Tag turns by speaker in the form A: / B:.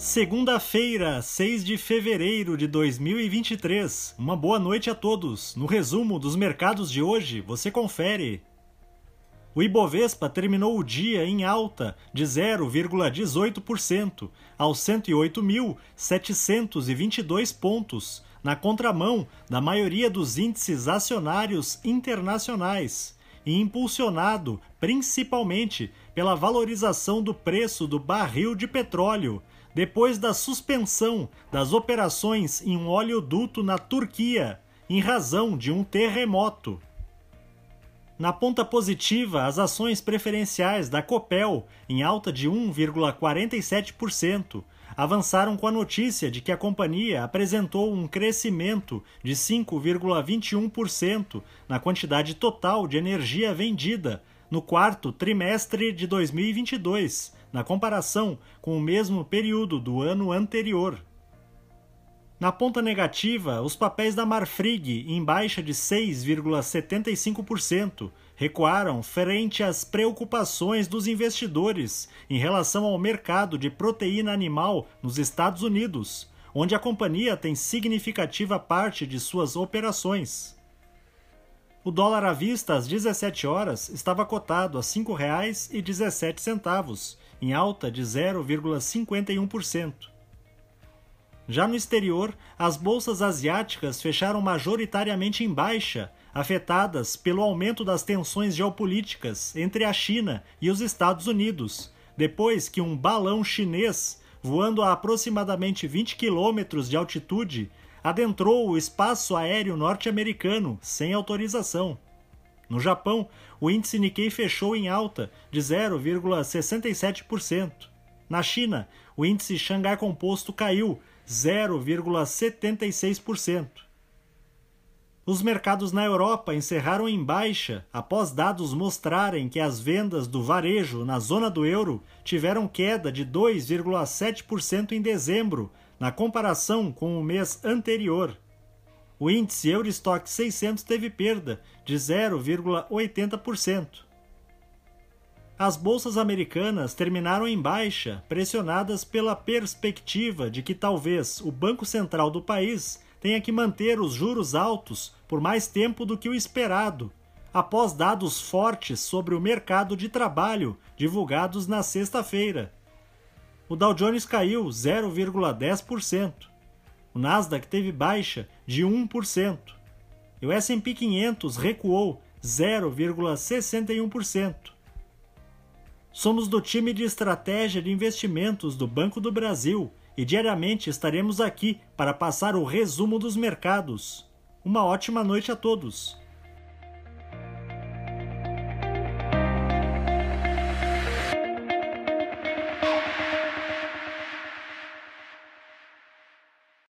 A: Segunda-feira, 6 de fevereiro de 2023. Uma boa noite a todos. No resumo dos mercados de hoje, você confere. O Ibovespa terminou o dia em alta de 0,18% aos 108.722 pontos, na contramão da maioria dos índices acionários internacionais e impulsionado principalmente pela valorização do preço do barril de petróleo depois da suspensão das operações em um oleoduto na Turquia, em razão de um terremoto. Na ponta positiva, as ações preferenciais da Copel, em alta de 1,47%, avançaram com a notícia de que a companhia apresentou um crescimento de 5,21% na quantidade total de energia vendida no quarto trimestre de 2022 na comparação com o mesmo período do ano anterior. Na ponta negativa, os papéis da Marfrig, em baixa de 6,75%, recuaram frente às preocupações dos investidores em relação ao mercado de proteína animal nos Estados Unidos, onde a companhia tem significativa parte de suas operações. O dólar à vista às 17 horas estava cotado a R$ 5,17, em alta de 0,51%. Já no exterior, as bolsas asiáticas fecharam majoritariamente em baixa, afetadas pelo aumento das tensões geopolíticas entre a China e os Estados Unidos, depois que um balão chinês, voando a aproximadamente 20 quilômetros de altitude, adentrou o espaço aéreo norte-americano sem autorização. No Japão, o índice Nikkei fechou em alta de 0,67%. Na China, o índice Xangai Composto caiu 0,76%. Os mercados na Europa encerraram em baixa após dados mostrarem que as vendas do varejo na zona do euro tiveram queda de 2,7% em dezembro, na comparação com o mês anterior. O índice Eurostock 600 teve perda de 0,80%. As bolsas americanas terminaram em baixa, pressionadas pela perspectiva de que talvez o Banco Central do país tenha que manter os juros altos por mais tempo do que o esperado, após dados fortes sobre o mercado de trabalho divulgados na sexta-feira. O Dow Jones caiu 0,10%. O Nasdaq teve baixa de 1%. E o S&P 500 recuou 0,61%. Somos do time de estratégia de investimentos do Banco do Brasil e diariamente estaremos aqui para passar o resumo dos mercados. Uma ótima noite a todos.